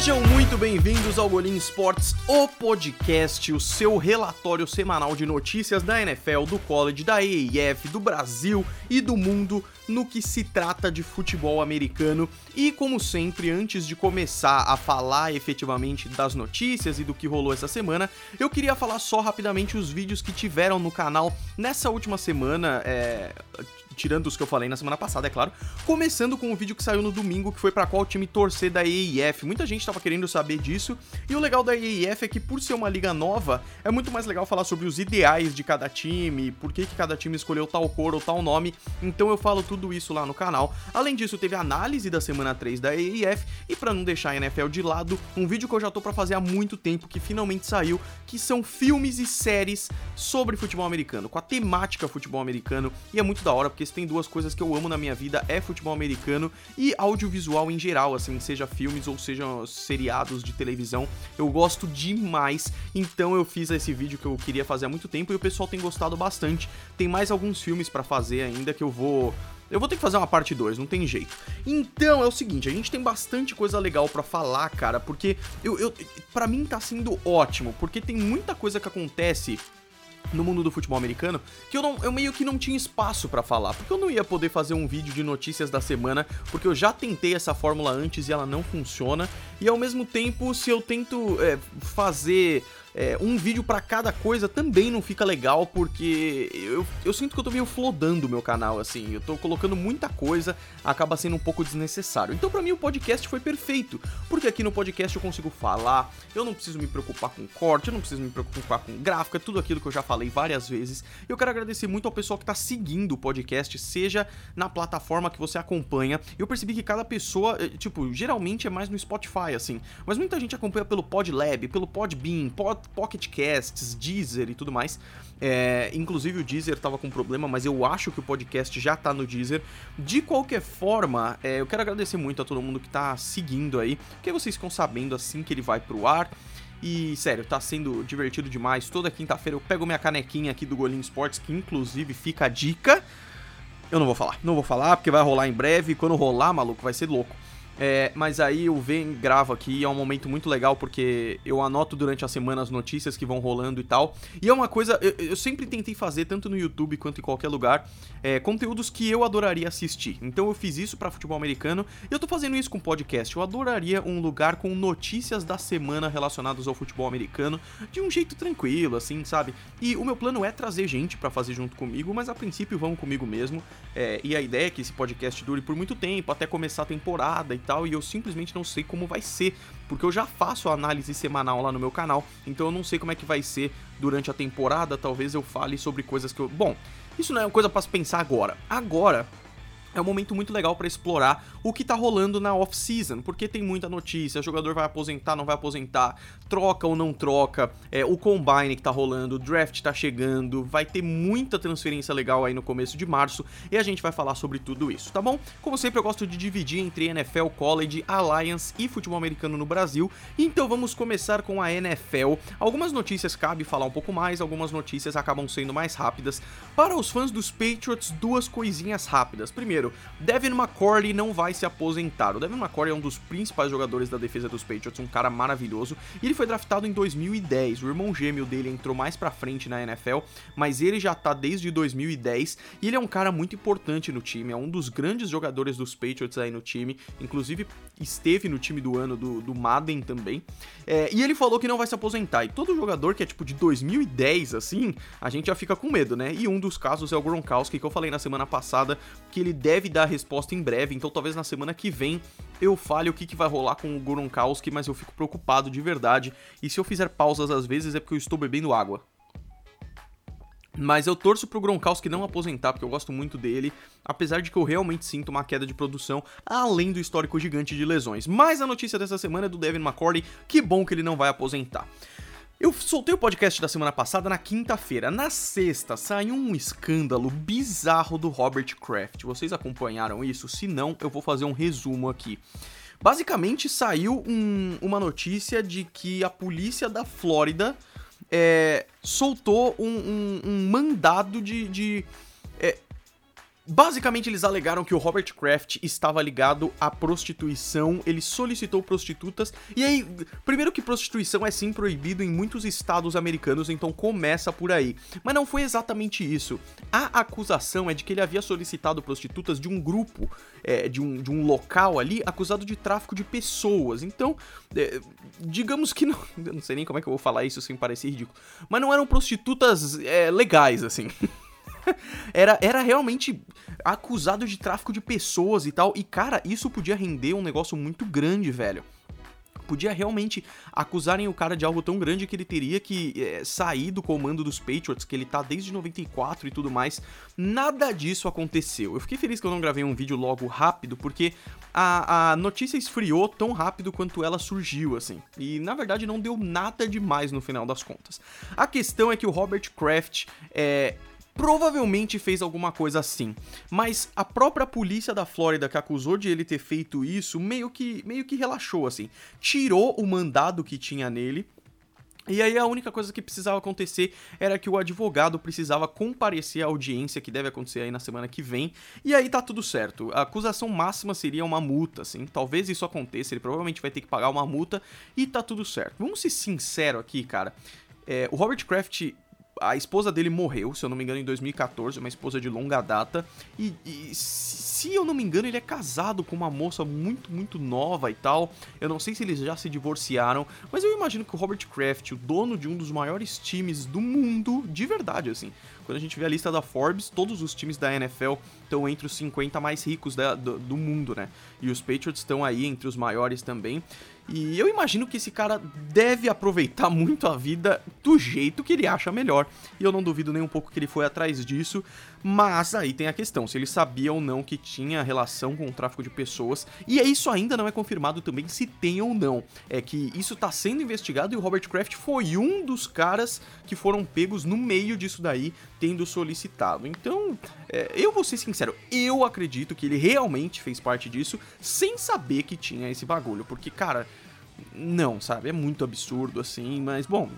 Sejam muito bem-vindos ao Golim Sports, o podcast, o seu relatório semanal de notícias da NFL, do college, da AAF, do Brasil e do mundo no que se trata de futebol americano. E como sempre, antes de começar a falar efetivamente das notícias e do que rolou essa semana, eu queria falar só rapidamente os vídeos que tiveram no canal nessa última semana. É tirando os que eu falei na semana passada, é claro. Começando com o vídeo que saiu no domingo, que foi para qual time torcer da EIF. Muita gente tava querendo saber disso. E o legal da EIF é que, por ser uma liga nova, é muito mais legal falar sobre os ideais de cada time, por que, que cada time escolheu tal cor ou tal nome. Então eu falo tudo isso lá no canal. Além disso, teve análise da semana 3 da EIF. E para não deixar a NFL de lado, um vídeo que eu já tô para fazer há muito tempo, que finalmente saiu, que são filmes e séries sobre futebol americano, com a temática futebol americano. E é muito da hora, porque tem duas coisas que eu amo na minha vida, é futebol americano e audiovisual em geral, assim, seja filmes ou seja seriados de televisão. Eu gosto demais, então eu fiz esse vídeo que eu queria fazer há muito tempo e o pessoal tem gostado bastante. Tem mais alguns filmes para fazer ainda que eu vou eu vou ter que fazer uma parte 2, não tem jeito. Então é o seguinte, a gente tem bastante coisa legal para falar, cara, porque eu, eu para mim tá sendo ótimo, porque tem muita coisa que acontece no mundo do futebol americano que eu, não, eu meio que não tinha espaço para falar, porque eu não ia poder fazer um vídeo de notícias da semana, porque eu já tentei essa fórmula antes e ela não funciona, e ao mesmo tempo, se eu tento é, fazer é, um vídeo para cada coisa também não fica legal, porque eu, eu sinto que eu tô meio flodando o meu canal, assim. Eu tô colocando muita coisa, acaba sendo um pouco desnecessário. Então, para mim, o podcast foi perfeito, porque aqui no podcast eu consigo falar, eu não preciso me preocupar com corte, eu não preciso me preocupar com gráfico, é tudo aquilo que eu já falei várias vezes. Eu quero agradecer muito ao pessoal que tá seguindo o podcast, seja na plataforma que você acompanha. Eu percebi que cada pessoa, eh, tipo, geralmente é mais no Spotify, assim, mas muita gente acompanha pelo Podlab, pelo Podbean, Pod Pocket Casts, Deezer e tudo mais. É, inclusive o Deezer tava com problema, mas eu acho que o podcast já tá no Deezer. De qualquer forma, é, eu quero agradecer muito a todo mundo que tá seguindo aí, que vocês ficam sabendo assim que ele vai pro ar. E, sério, tá sendo divertido demais. Toda quinta-feira eu pego minha canequinha aqui do Golinho Sports, que inclusive fica a dica. Eu não vou falar, não vou falar, porque vai rolar em breve. Quando rolar, maluco, vai ser louco. É, mas aí eu venho gravo aqui é um momento muito legal porque eu anoto durante a semana as notícias que vão rolando e tal. E é uma coisa, eu, eu sempre tentei fazer, tanto no YouTube quanto em qualquer lugar, é, conteúdos que eu adoraria assistir. Então eu fiz isso para futebol americano e eu tô fazendo isso com podcast. Eu adoraria um lugar com notícias da semana relacionadas ao futebol americano de um jeito tranquilo, assim, sabe? E o meu plano é trazer gente para fazer junto comigo, mas a princípio vamos comigo mesmo. É, e a ideia é que esse podcast dure por muito tempo, até começar a temporada e tal tal, e eu simplesmente não sei como vai ser, porque eu já faço a análise semanal lá no meu canal, então eu não sei como é que vai ser durante a temporada, talvez eu fale sobre coisas que eu... Bom, isso não é uma coisa para se pensar agora. Agora, é um momento muito legal para explorar o que tá rolando na off-season, porque tem muita notícia, jogador vai aposentar, não vai aposentar, troca ou não troca, é, o combine que tá rolando, o draft tá chegando, vai ter muita transferência legal aí no começo de março e a gente vai falar sobre tudo isso, tá bom? Como sempre eu gosto de dividir entre NFL, College, Alliance e futebol americano no Brasil, então vamos começar com a NFL. Algumas notícias cabe falar um pouco mais, algumas notícias acabam sendo mais rápidas. Para os fãs dos Patriots, duas coisinhas rápidas. Primeiro, Devin McCourty não vai vai se aposentar. O Devin McCourty é um dos principais jogadores da defesa dos Patriots, um cara maravilhoso, e ele foi draftado em 2010. O irmão gêmeo dele entrou mais pra frente na NFL, mas ele já tá desde 2010 e ele é um cara muito importante no time, é um dos grandes jogadores dos Patriots aí no time, inclusive esteve no time do ano do, do Madden também. É, e ele falou que não vai se aposentar. E todo jogador que é tipo de 2010, assim, a gente já fica com medo, né? E um dos casos é o Gronkowski, que eu falei na semana passada que ele deve dar a resposta em breve, então talvez na semana que vem eu fale o que, que vai rolar com o Gronkowski, mas eu fico preocupado de verdade. E se eu fizer pausas às vezes é porque eu estou bebendo água. Mas eu torço pro Gronkowski não aposentar, porque eu gosto muito dele, apesar de que eu realmente sinto uma queda de produção, além do histórico gigante de lesões. Mas a notícia dessa semana é do Devin McCourty, que bom que ele não vai aposentar. Eu soltei o podcast da semana passada na quinta-feira. Na sexta saiu um escândalo bizarro do Robert Kraft. Vocês acompanharam isso? Se não, eu vou fazer um resumo aqui. Basicamente saiu um, uma notícia de que a polícia da Flórida é, soltou um, um, um mandado de, de Basicamente, eles alegaram que o Robert Kraft estava ligado à prostituição, ele solicitou prostitutas, e aí, primeiro que prostituição é sim proibido em muitos estados americanos, então começa por aí. Mas não foi exatamente isso. A acusação é de que ele havia solicitado prostitutas de um grupo, é, de, um, de um local ali, acusado de tráfico de pessoas. Então, é, digamos que não. Eu não sei nem como é que eu vou falar isso sem parecer ridículo. Mas não eram prostitutas é, legais, assim. era, era realmente acusado de tráfico de pessoas e tal. E, cara, isso podia render um negócio muito grande, velho podia realmente acusarem o cara de algo tão grande que ele teria que é, sair do comando dos Patriots, que ele tá desde 94 e tudo mais. Nada disso aconteceu. Eu fiquei feliz que eu não gravei um vídeo logo rápido, porque a, a notícia esfriou tão rápido quanto ela surgiu, assim. E na verdade não deu nada demais no final das contas. A questão é que o Robert Kraft é, provavelmente fez alguma coisa assim. Mas a própria polícia da Flórida que acusou de ele ter feito isso meio que meio que relaxou assim, tirou o mandado que tinha nele e aí a única coisa que precisava acontecer era que o advogado precisava comparecer à audiência que deve acontecer aí na semana que vem. E aí tá tudo certo. A acusação máxima seria uma multa, assim. Talvez isso aconteça, ele provavelmente vai ter que pagar uma multa e tá tudo certo. Vamos ser sinceros aqui, cara. É, o Robert Kraft a esposa dele morreu, se eu não me engano, em 2014, uma esposa de longa data. E, e, se eu não me engano, ele é casado com uma moça muito, muito nova e tal. Eu não sei se eles já se divorciaram, mas eu imagino que o Robert Kraft, o dono de um dos maiores times do mundo, de verdade, assim. Quando a gente vê a lista da Forbes, todos os times da NFL estão entre os 50 mais ricos da, do, do mundo, né? E os Patriots estão aí entre os maiores também. E eu imagino que esse cara deve aproveitar muito a vida do jeito que ele acha melhor. E eu não duvido nem um pouco que ele foi atrás disso. Mas aí tem a questão, se ele sabia ou não que tinha relação com o tráfico de pessoas. E isso ainda não é confirmado também se tem ou não. É que isso está sendo investigado e o Robert Kraft foi um dos caras que foram pegos no meio disso daí, tendo solicitado. Então, é, eu vou ser sincero, eu acredito que ele realmente fez parte disso sem saber que tinha esse bagulho. Porque, cara, não, sabe? É muito absurdo, assim, mas, bom,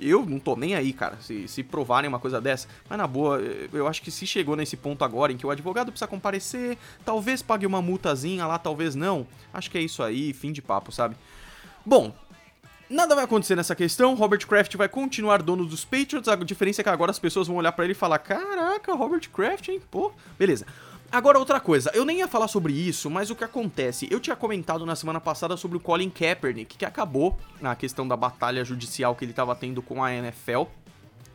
eu não tô nem aí, cara, se, se provarem uma coisa dessa. Mas, na boa, eu acho que se chegou nesse ponto agora em que o advogado precisa comparecer, talvez pague uma multazinha lá, talvez não. Acho que é isso aí, fim de papo, sabe? Bom, Nada vai acontecer nessa questão. Robert Kraft vai continuar dono dos Patriots. A diferença é que agora as pessoas vão olhar para ele e falar: Caraca, Robert Kraft, hein? Pô, beleza. Agora, outra coisa, eu nem ia falar sobre isso, mas o que acontece? Eu tinha comentado na semana passada sobre o Colin Kaepernick, que acabou na questão da batalha judicial que ele estava tendo com a NFL.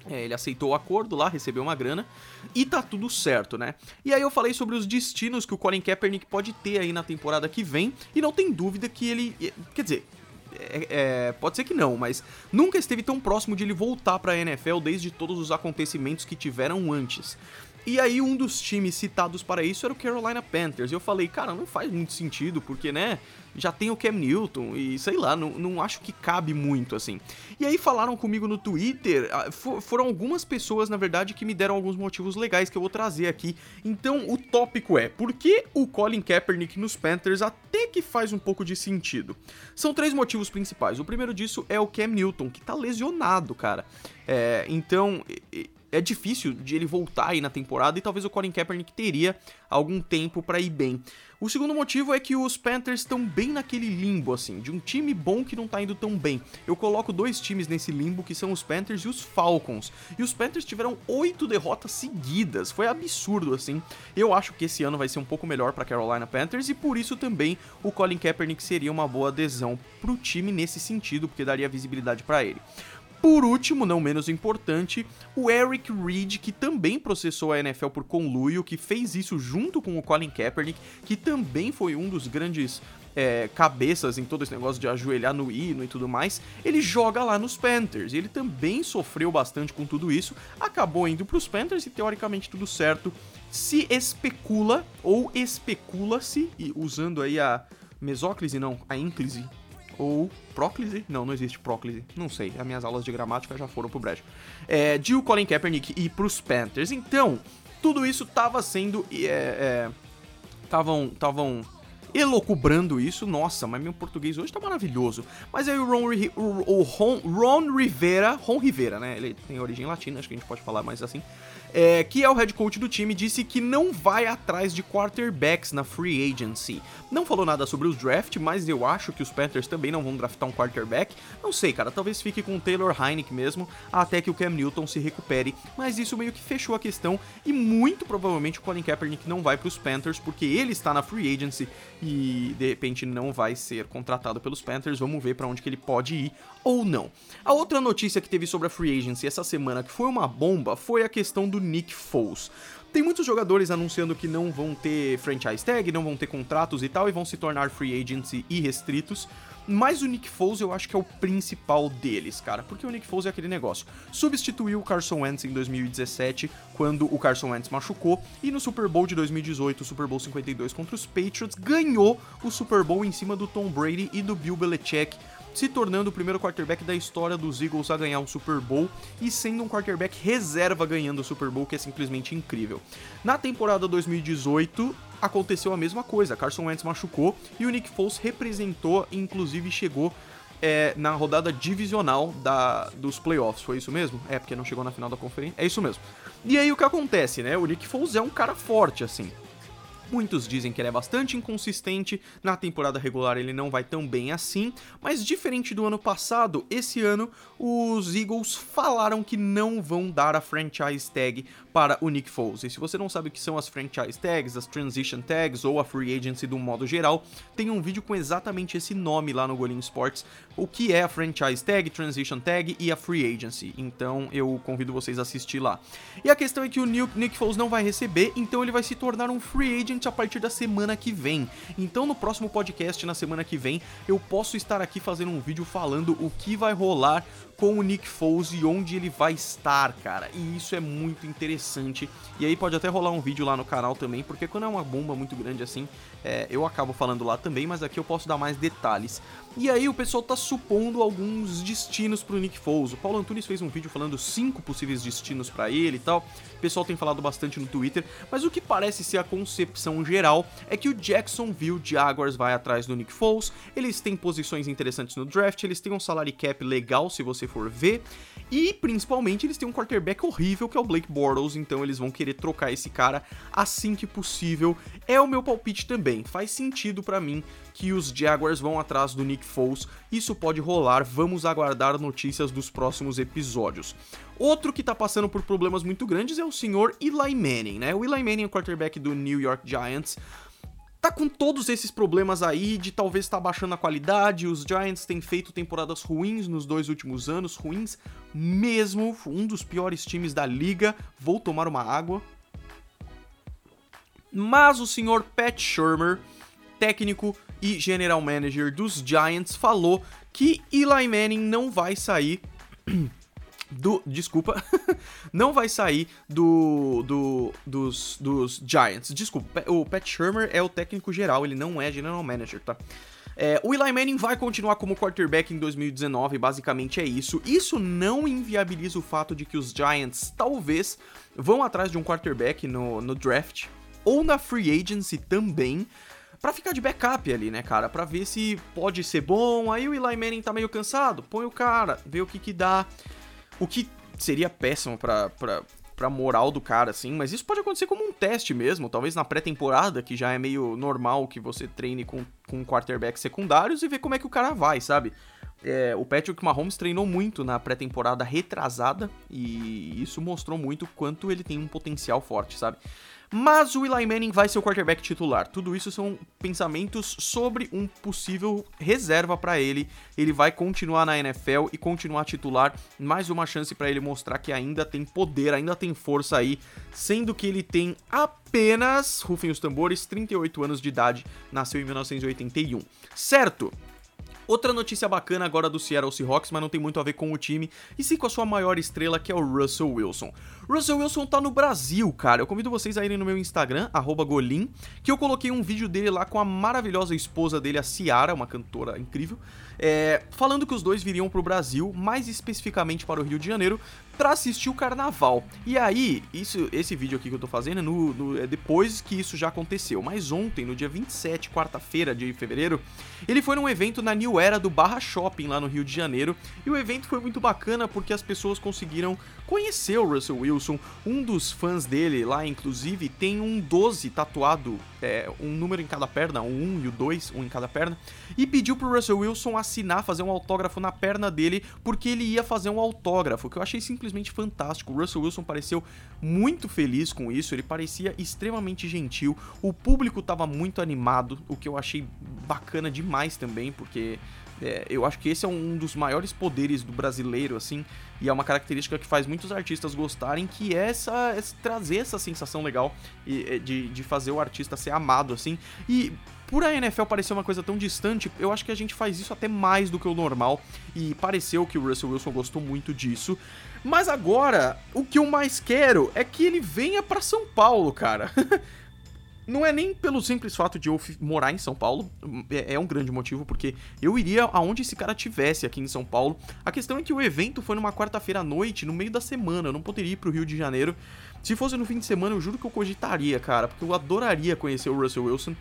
É, ele aceitou o acordo lá, recebeu uma grana e tá tudo certo, né? E aí eu falei sobre os destinos que o Colin Kaepernick pode ter aí na temporada que vem e não tem dúvida que ele, quer dizer, é, é, pode ser que não, mas nunca esteve tão próximo de ele voltar para a NFL desde todos os acontecimentos que tiveram antes. E aí um dos times citados para isso era o Carolina Panthers. E eu falei, cara, não faz muito sentido, porque, né, já tem o Cam Newton e sei lá, não, não acho que cabe muito assim. E aí falaram comigo no Twitter, ah, foram algumas pessoas, na verdade, que me deram alguns motivos legais que eu vou trazer aqui. Então o tópico é, por que o Colin Kaepernick nos Panthers até que faz um pouco de sentido? São três motivos principais. O primeiro disso é o Cam Newton, que tá lesionado, cara. É, então, é difícil de ele voltar aí na temporada e talvez o Colin Kaepernick teria algum tempo para ir bem. O segundo motivo é que os Panthers estão bem naquele limbo, assim, de um time bom que não tá indo tão bem. Eu coloco dois times nesse limbo, que são os Panthers e os Falcons. E os Panthers tiveram oito derrotas seguidas, foi absurdo, assim. Eu acho que esse ano vai ser um pouco melhor para Carolina Panthers e por isso também o Colin Kaepernick seria uma boa adesão pro time nesse sentido, porque daria visibilidade para ele. Por último, não menos importante, o Eric Reed, que também processou a NFL por conluio, que fez isso junto com o Colin Kaepernick, que também foi um dos grandes é, cabeças em todo esse negócio de ajoelhar no hino e tudo mais, ele joga lá nos Panthers. Ele também sofreu bastante com tudo isso, acabou indo para os Panthers e teoricamente tudo certo. Se especula, ou especula-se, usando aí a mesóclise, não, a ínclise ou próclise, não, não existe próclise, não sei, as minhas aulas de gramática já foram pro brejo, é, de o Colin Kaepernick ir pros Panthers. Então, tudo isso tava sendo, estavam, é, estavam elocubrando isso. Nossa, mas meu português hoje tá maravilhoso. Mas aí o Ron, o Ron, Ron Rivera, Ron Rivera, né? Ele tem origem latina, acho que a gente pode falar mais assim é, que é o head coach do time, disse que não vai atrás de quarterbacks na free agency. Não falou nada sobre os draft, mas eu acho que os Panthers também não vão draftar um quarterback. Não sei, cara, talvez fique com o Taylor Heineck mesmo, até que o Cam Newton se recupere. Mas isso meio que fechou a questão e muito provavelmente o Colin Kaepernick não vai para os Panthers porque ele está na free agency e de repente não vai ser contratado pelos Panthers. Vamos ver para onde que ele pode ir ou não. A outra notícia que teve sobre a free agency essa semana que foi uma bomba foi a questão do Nick Foles. Tem muitos jogadores anunciando que não vão ter franchise tag, não vão ter contratos e tal, e vão se tornar free agents e restritos. Mas o Nick Foles eu acho que é o principal deles, cara. Porque o Nick Foles é aquele negócio. Substituiu o Carson Wentz em 2017, quando o Carson Wentz machucou. E no Super Bowl de 2018, o Super Bowl 52 contra os Patriots, ganhou o Super Bowl em cima do Tom Brady e do Bill Belichick se tornando o primeiro quarterback da história dos Eagles a ganhar um Super Bowl e sendo um quarterback reserva ganhando o Super Bowl, que é simplesmente incrível. Na temporada 2018, aconteceu a mesma coisa. Carson Wentz machucou e o Nick Foles representou, inclusive chegou é, na rodada divisional da, dos playoffs. Foi isso mesmo? É, porque não chegou na final da conferência. É isso mesmo. E aí o que acontece, né? O Nick Foles é um cara forte, assim. Muitos dizem que ele é bastante inconsistente, na temporada regular ele não vai tão bem assim, mas diferente do ano passado, esse ano os Eagles falaram que não vão dar a franchise tag para o Nick Foles. E se você não sabe o que são as franchise tags, as transition tags ou a free agency do modo geral, tem um vídeo com exatamente esse nome lá no Golim Sports, o que é a franchise tag, transition tag e a free agency. Então eu convido vocês a assistir lá. E a questão é que o Nick Foles não vai receber, então ele vai se tornar um free agent a partir da semana que vem. Então no próximo podcast na semana que vem eu posso estar aqui fazendo um vídeo falando o que vai rolar com o Nick Foles e onde ele vai estar, cara. E isso é muito interessante. E aí pode até rolar um vídeo lá no canal também, porque quando é uma bomba muito grande assim, é, eu acabo falando lá também, mas aqui eu posso dar mais detalhes. E aí o pessoal tá supondo alguns destinos pro Nick Foles. O Paulo Antunes fez um vídeo falando cinco possíveis destinos para ele e tal. O pessoal tem falado bastante no Twitter, mas o que parece ser a concepção geral é que o Jacksonville Jaguars vai atrás do Nick Foles. Eles têm posições interessantes no draft, eles têm um salary cap legal se você for ver, e principalmente eles têm um quarterback horrível que é o Blake Bortles, então eles vão querer trocar esse cara assim que possível. É o meu palpite também. Faz sentido para mim que os Jaguars vão atrás do Nick Foles. Isso pode rolar, vamos aguardar notícias dos próximos episódios. Outro que tá passando por problemas muito grandes é o senhor Eli Manning, né? O Eli Manning é o quarterback do New York Giants tá com todos esses problemas aí de talvez tá baixando a qualidade. Os Giants têm feito temporadas ruins nos dois últimos anos, ruins mesmo, um dos piores times da liga. Vou tomar uma água. Mas o senhor Pat Shermer, técnico e general manager dos Giants, falou que Eli Manning não vai sair do. Desculpa. não vai sair do, do dos, dos Giants. Desculpa, o Pat Shermer é o técnico geral, ele não é general manager, tá? É, o Eli Manning vai continuar como quarterback em 2019, basicamente é isso. Isso não inviabiliza o fato de que os Giants talvez vão atrás de um quarterback no, no draft ou na free agency também para ficar de backup ali, né, cara? Para ver se pode ser bom. Aí o Eli Manning tá meio cansado, põe o cara, vê o que que dá. O que seria péssimo pra, pra, pra moral do cara, assim, mas isso pode acontecer como um teste mesmo, talvez na pré-temporada, que já é meio normal que você treine com, com quarterbacks secundários e ver como é que o cara vai, sabe? É, o Patrick Mahomes treinou muito na pré-temporada retrasada e isso mostrou muito quanto ele tem um potencial forte, sabe? Mas o Eli Manning vai ser o quarterback titular. Tudo isso são pensamentos sobre um possível reserva para ele. Ele vai continuar na NFL e continuar titular. Mais uma chance para ele mostrar que ainda tem poder, ainda tem força aí, sendo que ele tem apenas, rufem os tambores, 38 anos de idade, nasceu em 1981. Certo? Outra notícia bacana agora do Seattle Seahawks, mas não tem muito a ver com o time, e sim com a sua maior estrela, que é o Russell Wilson. Russell Wilson tá no Brasil, cara. Eu convido vocês a irem no meu Instagram, Golim, que eu coloquei um vídeo dele lá com a maravilhosa esposa dele, a Ciara, uma cantora incrível, é, falando que os dois viriam pro Brasil, mais especificamente para o Rio de Janeiro, para assistir o carnaval. E aí, isso, esse vídeo aqui que eu tô fazendo é, no, no, é depois que isso já aconteceu. Mas ontem, no dia 27, quarta-feira de fevereiro, ele foi num evento na New Era do Barra Shopping lá no Rio de Janeiro. E o evento foi muito bacana porque as pessoas conseguiram conhecer o Russell Wilson. Um dos fãs dele lá, inclusive, tem um 12 tatuado, é, um número em cada perna, um 1 e o 2, um em cada perna. E pediu pro Russell Wilson assinar, fazer um autógrafo na perna dele, porque ele ia fazer um autógrafo, que eu achei simplesmente simplesmente fantástico. O Russell Wilson pareceu muito feliz com isso, ele parecia extremamente gentil, o público estava muito animado, o que eu achei bacana demais também, porque é, eu acho que esse é um dos maiores poderes do brasileiro, assim, e é uma característica que faz muitos artistas gostarem, que é essa, é trazer essa sensação legal de, de fazer o artista ser amado, assim. E por a NFL parecer uma coisa tão distante, eu acho que a gente faz isso até mais do que o normal, e pareceu que o Russell Wilson gostou muito disso. Mas agora, o que eu mais quero é que ele venha para São Paulo, cara. Não é nem pelo simples fato de eu morar em São Paulo, é, é um grande motivo, porque eu iria aonde esse cara tivesse aqui em São Paulo. A questão é que o evento foi numa quarta-feira à noite, no meio da semana, eu não poderia ir pro Rio de Janeiro. Se fosse no fim de semana, eu juro que eu cogitaria, cara, porque eu adoraria conhecer o Russell Wilson.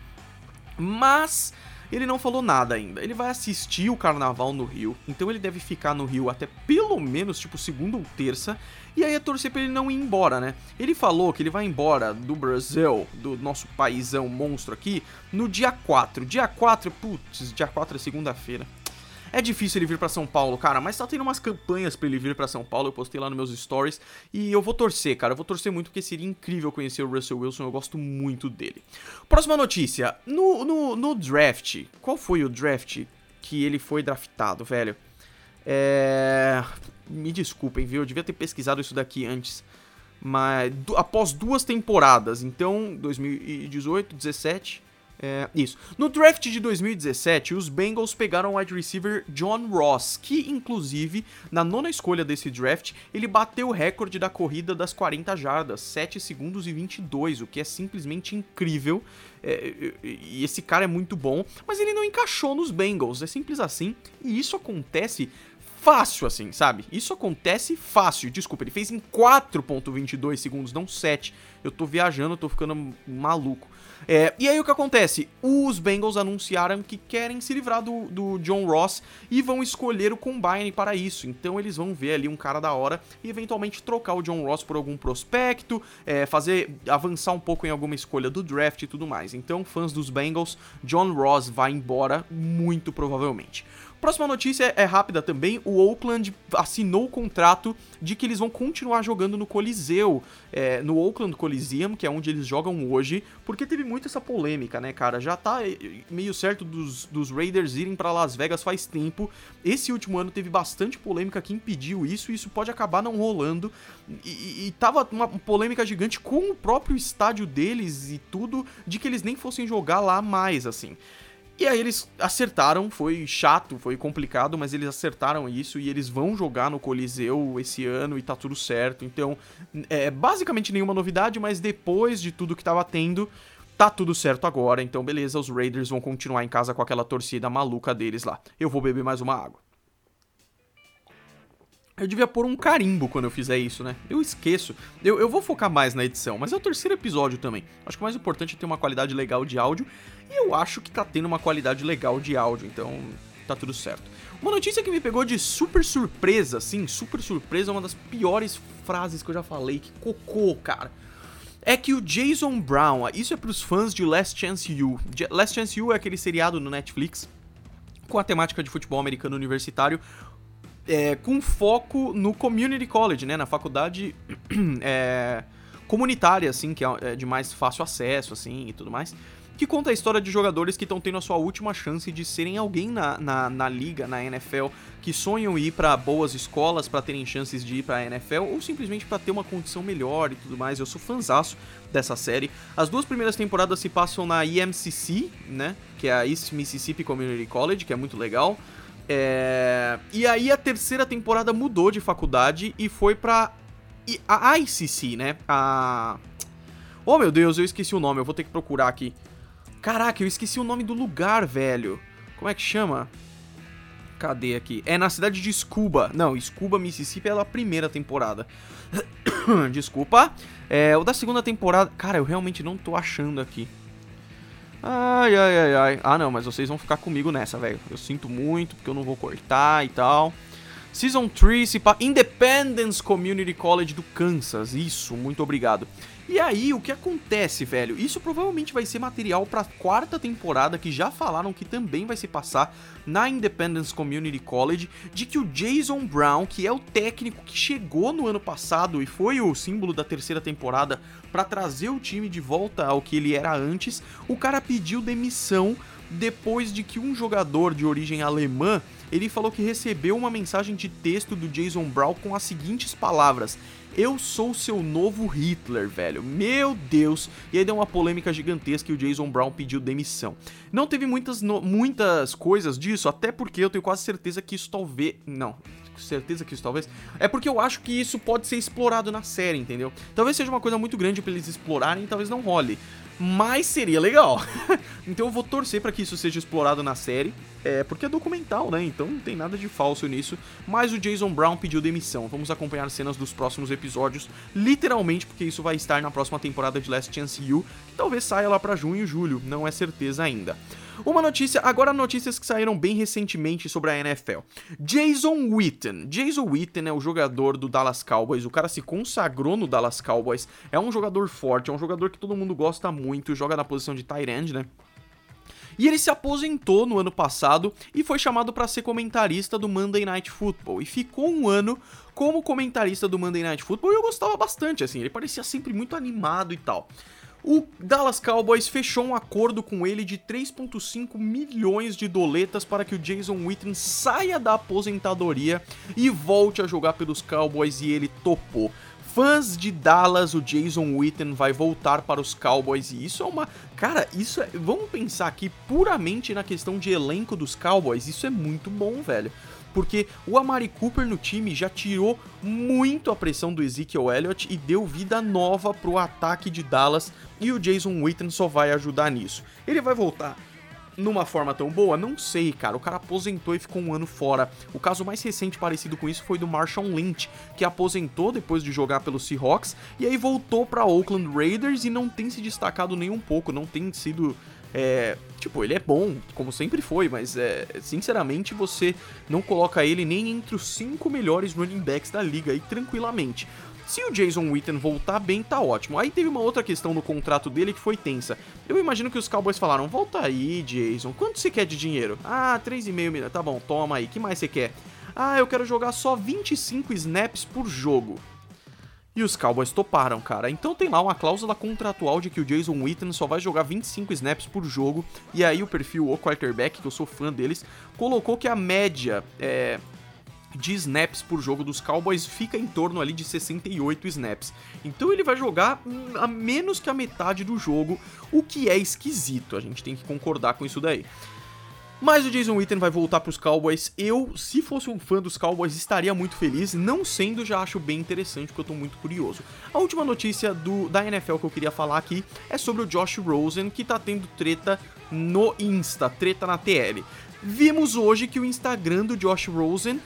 Mas ele não falou nada ainda. Ele vai assistir o carnaval no Rio, então ele deve ficar no Rio até pelo menos tipo segunda ou terça. E aí é torcer pra ele não ir embora, né? Ele falou que ele vai embora do Brasil, do nosso paísão monstro aqui, no dia 4. Dia 4, putz, dia 4 é segunda-feira. É difícil ele vir para São Paulo, cara, mas tá tendo umas campanhas para ele vir para São Paulo, eu postei lá nos meus stories e eu vou torcer, cara, eu vou torcer muito porque seria incrível conhecer o Russell Wilson, eu gosto muito dele. Próxima notícia, no, no, no draft, qual foi o draft que ele foi draftado, velho? É... Me desculpem, viu, eu devia ter pesquisado isso daqui antes, mas após duas temporadas, então 2018, 17 é, isso. No draft de 2017, os Bengals pegaram o wide receiver John Ross, que inclusive, na nona escolha desse draft, ele bateu o recorde da corrida das 40 jardas, 7 segundos e 22, o que é simplesmente incrível. É, e esse cara é muito bom, mas ele não encaixou nos Bengals, é simples assim. E isso acontece fácil, assim, sabe? Isso acontece fácil. Desculpa, ele fez em 4.22 segundos, não 7. Eu tô viajando, tô ficando maluco. É, e aí o que acontece? Os Bengals anunciaram que querem se livrar do, do John Ross e vão escolher o Combine para isso. Então eles vão ver ali um cara da hora e eventualmente trocar o John Ross por algum prospecto, é, fazer avançar um pouco em alguma escolha do draft e tudo mais. Então, fãs dos Bengals, John Ross vai embora muito provavelmente. Próxima notícia é rápida também. O Oakland assinou o contrato de que eles vão continuar jogando no Coliseu, é, no Oakland Coliseum, que é onde eles jogam hoje, porque teve muito essa polêmica, né, cara? Já tá eh, meio certo dos, dos Raiders irem para Las Vegas faz tempo. Esse último ano teve bastante polêmica que impediu isso, e isso pode acabar não rolando. E, e tava uma polêmica gigante com o próprio estádio deles e tudo, de que eles nem fossem jogar lá mais, assim. E aí eles acertaram, foi chato, foi complicado, mas eles acertaram isso e eles vão jogar no Coliseu esse ano e tá tudo certo. Então, é basicamente nenhuma novidade, mas depois de tudo que tava tendo, tá tudo certo agora. Então, beleza, os Raiders vão continuar em casa com aquela torcida maluca deles lá. Eu vou beber mais uma água. Eu devia pôr um carimbo quando eu fizer isso, né? Eu esqueço. Eu, eu vou focar mais na edição, mas é o terceiro episódio também. Acho que o mais importante é ter uma qualidade legal de áudio. E eu acho que tá tendo uma qualidade legal de áudio, então tá tudo certo. Uma notícia que me pegou de super surpresa, sim, super surpresa, é uma das piores frases que eu já falei. Que cocô, cara. É que o Jason Brown, isso é pros fãs de Last Chance U. Last Chance U é aquele seriado no Netflix com a temática de futebol americano universitário, é, com foco no community college, né, na faculdade é, comunitária, assim, que é, é de mais fácil acesso, assim, e tudo mais, que conta a história de jogadores que estão tendo a sua última chance de serem alguém na, na, na liga, na NFL, que sonham ir para boas escolas para terem chances de ir para a NFL ou simplesmente para ter uma condição melhor e tudo mais. Eu sou fanzaço dessa série. As duas primeiras temporadas se passam na EMCC, né, que é a East Mississippi Community College, que é muito legal. É... E aí a terceira temporada mudou de faculdade e foi pra a ICC, né? A. Oh meu Deus, eu esqueci o nome, eu vou ter que procurar aqui. Caraca, eu esqueci o nome do lugar, velho. Como é que chama? Cadê aqui? É na cidade de Scuba. Não, Scuba, Mississippi é da primeira temporada. Desculpa. É, o da segunda temporada. Cara, eu realmente não tô achando aqui. Ai, ai, ai, ai. Ah, não, mas vocês vão ficar comigo nessa, velho. Eu sinto muito, porque eu não vou cortar e tal. Season 3 se pa... Independence Community College do Kansas. Isso, muito obrigado. E aí, o que acontece, velho? Isso provavelmente vai ser material pra quarta temporada, que já falaram que também vai se passar na Independence Community College, de que o Jason Brown, que é o técnico que chegou no ano passado e foi o símbolo da terceira temporada para trazer o time de volta ao que ele era antes, o cara pediu demissão depois de que um jogador de origem alemã ele falou que recebeu uma mensagem de texto do Jason Brown com as seguintes palavras: eu sou seu novo Hitler, velho. Meu Deus. E aí deu uma polêmica gigantesca e o Jason Brown pediu demissão. Não teve muitas, no, muitas coisas disso, até porque eu tenho quase certeza que isso talvez. Não, certeza que isso talvez. É porque eu acho que isso pode ser explorado na série, entendeu? Talvez seja uma coisa muito grande para eles explorarem e talvez não role mas seria legal. então eu vou torcer para que isso seja explorado na série, é, porque é documental, né? Então não tem nada de falso nisso. Mas o Jason Brown pediu demissão. Vamos acompanhar cenas dos próximos episódios, literalmente, porque isso vai estar na próxima temporada de Last Chance U, que talvez saia lá para junho e julho, não é certeza ainda. Uma notícia, agora notícias que saíram bem recentemente sobre a NFL. Jason Witten. Jason Witten é o jogador do Dallas Cowboys, o cara se consagrou no Dallas Cowboys, é um jogador forte, é um jogador que todo mundo gosta muito, joga na posição de tight end, né? E ele se aposentou no ano passado e foi chamado para ser comentarista do Monday Night Football. E ficou um ano como comentarista do Monday Night Football e eu gostava bastante, assim, ele parecia sempre muito animado e tal. O Dallas Cowboys fechou um acordo com ele de 3,5 milhões de doletas para que o Jason Witten saia da aposentadoria e volte a jogar pelos Cowboys e ele topou. Fãs de Dallas, o Jason Witten vai voltar para os Cowboys e isso é uma. Cara, isso é. Vamos pensar aqui puramente na questão de elenco dos Cowboys, isso é muito bom, velho porque o Amari Cooper no time já tirou muito a pressão do Ezekiel Elliott e deu vida nova pro ataque de Dallas e o Jason Witten só vai ajudar nisso. Ele vai voltar numa forma tão boa? Não sei, cara. O cara aposentou e ficou um ano fora. O caso mais recente parecido com isso foi do Marshall Lynch, que aposentou depois de jogar pelo Seahawks e aí voltou para Oakland Raiders e não tem se destacado nem um pouco, não tem sido é, tipo, ele é bom, como sempre foi, mas é, sinceramente você não coloca ele nem entre os cinco melhores running backs da liga aí tranquilamente. Se o Jason Witten voltar bem, tá ótimo. Aí teve uma outra questão no contrato dele que foi tensa. Eu imagino que os Cowboys falaram: volta aí, Jason, quanto você quer de dinheiro? Ah, 3,5 milhões. Tá bom, toma aí. que mais você quer? Ah, eu quero jogar só 25 snaps por jogo. E os Cowboys toparam, cara. Então tem lá uma cláusula contratual de que o Jason Witten só vai jogar 25 snaps por jogo. E aí o perfil O Quarterback, que eu sou fã deles, colocou que a média é, de snaps por jogo dos Cowboys fica em torno ali de 68 snaps. Então ele vai jogar a menos que a metade do jogo, o que é esquisito. A gente tem que concordar com isso daí. Mas o Jason Witten vai voltar para os Cowboys. Eu, se fosse um fã dos Cowboys, estaria muito feliz. Não sendo, já acho bem interessante, porque eu estou muito curioso. A última notícia do, da NFL que eu queria falar aqui é sobre o Josh Rosen, que está tendo treta no Insta, treta na TL. Vimos hoje que o Instagram do Josh Rosen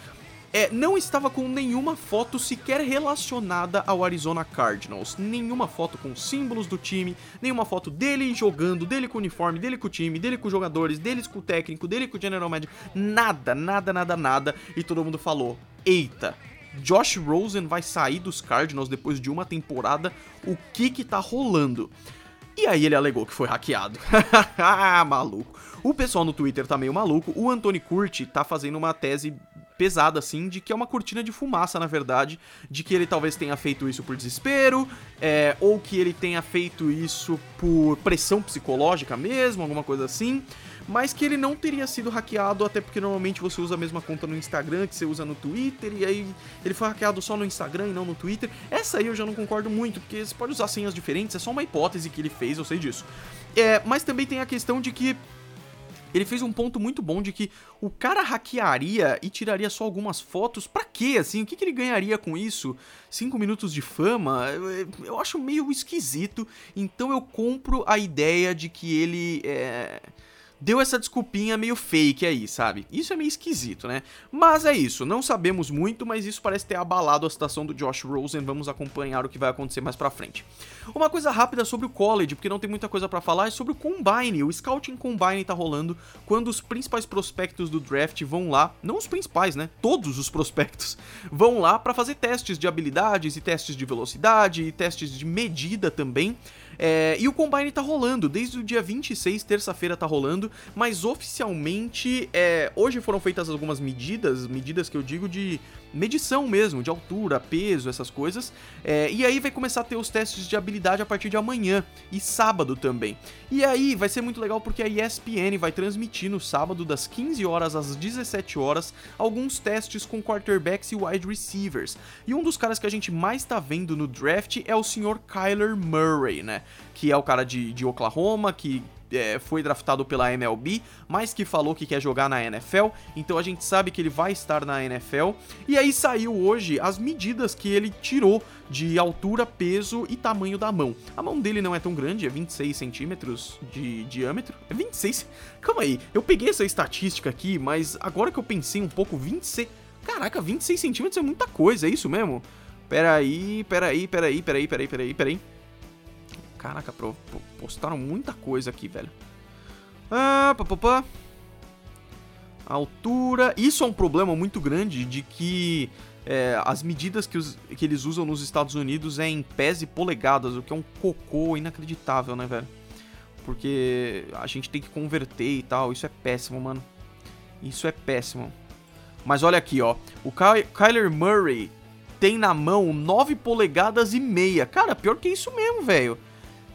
é, não estava com nenhuma foto sequer relacionada ao Arizona Cardinals. Nenhuma foto com símbolos do time, nenhuma foto dele jogando, dele com o uniforme, dele com o time, dele com os jogadores, deles com o técnico, dele com o general manager. Nada, nada, nada, nada. E todo mundo falou: eita, Josh Rosen vai sair dos Cardinals depois de uma temporada. O que que tá rolando? E aí ele alegou que foi hackeado. maluco. O pessoal no Twitter tá meio maluco. O Anthony Curti tá fazendo uma tese pesada, assim, de que é uma cortina de fumaça, na verdade, de que ele talvez tenha feito isso por desespero, é, ou que ele tenha feito isso por pressão psicológica mesmo, alguma coisa assim, mas que ele não teria sido hackeado, até porque normalmente você usa a mesma conta no Instagram que você usa no Twitter, e aí ele foi hackeado só no Instagram e não no Twitter. Essa aí eu já não concordo muito, porque você pode usar senhas diferentes, é só uma hipótese que ele fez, eu sei disso. É, mas também tem a questão de que ele fez um ponto muito bom de que o cara hackearia e tiraria só algumas fotos. Pra quê, assim? O que, que ele ganharia com isso? Cinco minutos de fama? Eu acho meio esquisito. Então eu compro a ideia de que ele é deu essa desculpinha meio fake aí, sabe? Isso é meio esquisito, né? Mas é isso, não sabemos muito, mas isso parece ter abalado a situação do Josh Rosen. Vamos acompanhar o que vai acontecer mais pra frente. Uma coisa rápida sobre o college, porque não tem muita coisa para falar, é sobre o Combine. O Scouting Combine tá rolando quando os principais prospectos do draft vão lá, não os principais, né? Todos os prospectos vão lá para fazer testes de habilidades e testes de velocidade e testes de medida também. É, e o Combine tá rolando, desde o dia 26, terça-feira tá rolando, mas oficialmente, é, hoje foram feitas algumas medidas, medidas que eu digo de medição mesmo, de altura, peso, essas coisas. É, e aí vai começar a ter os testes de habilidade a partir de amanhã e sábado também. E aí vai ser muito legal porque a ESPN vai transmitir no sábado das 15 horas às 17 horas alguns testes com quarterbacks e wide receivers. E um dos caras que a gente mais tá vendo no draft é o senhor Kyler Murray, né? Que é o cara de, de Oklahoma, que é, foi draftado pela MLB, mas que falou que quer jogar na NFL, então a gente sabe que ele vai estar na NFL. E aí saiu hoje as medidas que ele tirou de altura, peso e tamanho da mão. A mão dele não é tão grande, é 26 centímetros de diâmetro. É 26? Calma aí, eu peguei essa estatística aqui, mas agora que eu pensei um pouco, 26. Caraca, 26 centímetros é muita coisa, é isso mesmo? Peraí, peraí, peraí, peraí, peraí, peraí, peraí. Caraca, postaram muita coisa aqui, velho. Ah. Altura. Isso é um problema muito grande de que é, as medidas que, os, que eles usam nos Estados Unidos é em pés e polegadas, o que é um cocô inacreditável, né, velho? Porque a gente tem que converter e tal. Isso é péssimo, mano. Isso é péssimo. Mas olha aqui, ó. O Ky Kyler Murray tem na mão 9 polegadas e meia. Cara, pior que isso mesmo, velho.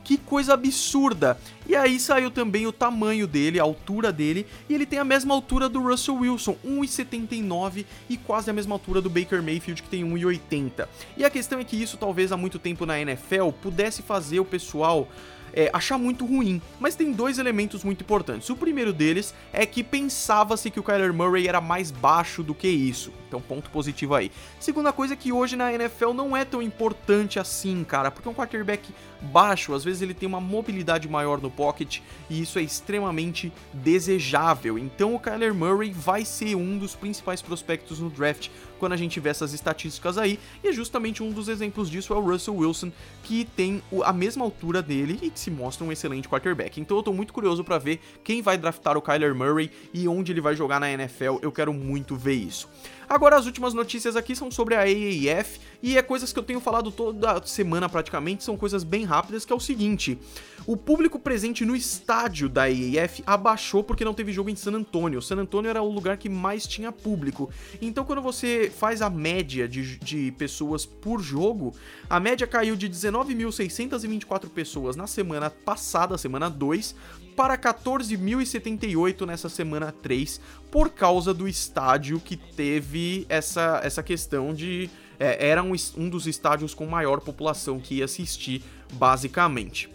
Que coisa absurda! E aí saiu também o tamanho dele, a altura dele, e ele tem a mesma altura do Russell Wilson, 1,79 e quase a mesma altura do Baker Mayfield, que tem 1,80. E a questão é que isso talvez há muito tempo na NFL pudesse fazer o pessoal é, achar muito ruim. Mas tem dois elementos muito importantes. O primeiro deles é que pensava-se que o Kyler Murray era mais baixo do que isso. Então, ponto positivo aí. Segunda coisa é que hoje na NFL não é tão importante assim, cara, porque um quarterback baixo, às vezes ele tem uma mobilidade maior no pocket e isso é extremamente desejável. Então, o Kyler Murray vai ser um dos principais prospectos no draft quando a gente vê essas estatísticas aí, e justamente um dos exemplos disso é o Russell Wilson, que tem a mesma altura dele e que se mostra um excelente quarterback. Então eu tô muito curioso para ver quem vai draftar o Kyler Murray e onde ele vai jogar na NFL, eu quero muito ver isso. Agora as últimas notícias aqui são sobre a AAF e é coisas que eu tenho falado toda semana praticamente, são coisas bem rápidas, que é o seguinte: o público presente no estádio da AAF abaixou porque não teve jogo em San Antonio. San Antonio era o lugar que mais tinha público. Então quando você faz a média de, de pessoas por jogo, a média caiu de 19.624 pessoas na semana passada, semana 2, para 14.078 nessa semana 3, por causa do estádio que teve essa, essa questão de. É, era um, um dos estádios com maior população que ia assistir, basicamente.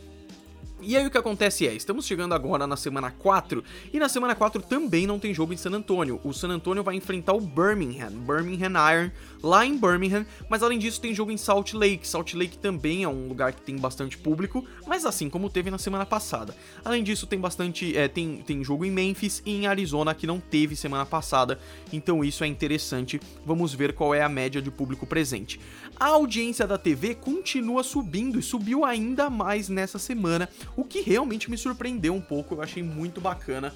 E aí o que acontece é, estamos chegando agora na semana 4, e na semana 4 também não tem jogo em San Antonio. O San Antonio vai enfrentar o Birmingham, Birmingham Iron, lá em Birmingham, mas além disso tem jogo em Salt Lake. Salt Lake também é um lugar que tem bastante público, mas assim como teve na semana passada. Além disso tem bastante, é, tem, tem jogo em Memphis e em Arizona que não teve semana passada, então isso é interessante. Vamos ver qual é a média de público presente. A audiência da TV continua subindo e subiu ainda mais nessa semana o que realmente me surpreendeu um pouco, eu achei muito bacana.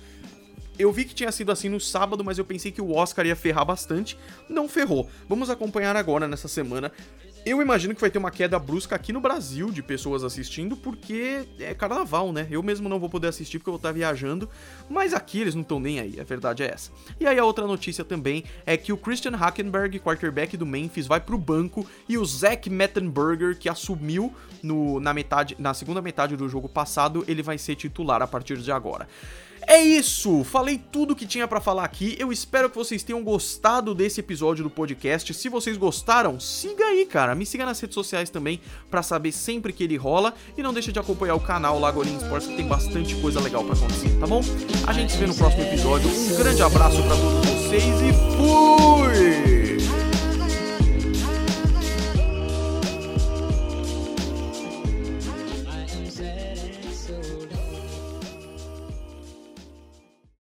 Eu vi que tinha sido assim no sábado, mas eu pensei que o Oscar ia ferrar bastante. Não ferrou. Vamos acompanhar agora nessa semana eu imagino que vai ter uma queda brusca aqui no Brasil de pessoas assistindo, porque é carnaval, né? Eu mesmo não vou poder assistir porque eu vou estar viajando, mas aqui eles não estão nem aí, a verdade é essa. E aí a outra notícia também é que o Christian Hackenberg, quarterback do Memphis, vai pro banco e o Zach Mettenberger, que assumiu no, na, metade, na segunda metade do jogo passado, ele vai ser titular a partir de agora. É isso, falei tudo que tinha para falar aqui. Eu espero que vocês tenham gostado desse episódio do podcast. Se vocês gostaram, siga aí, cara. Me siga nas redes sociais também para saber sempre que ele rola e não deixa de acompanhar o canal Lagolinha Sports que tem bastante coisa legal para acontecer, tá bom? A gente se vê no próximo episódio. Um grande abraço para todos vocês e fui!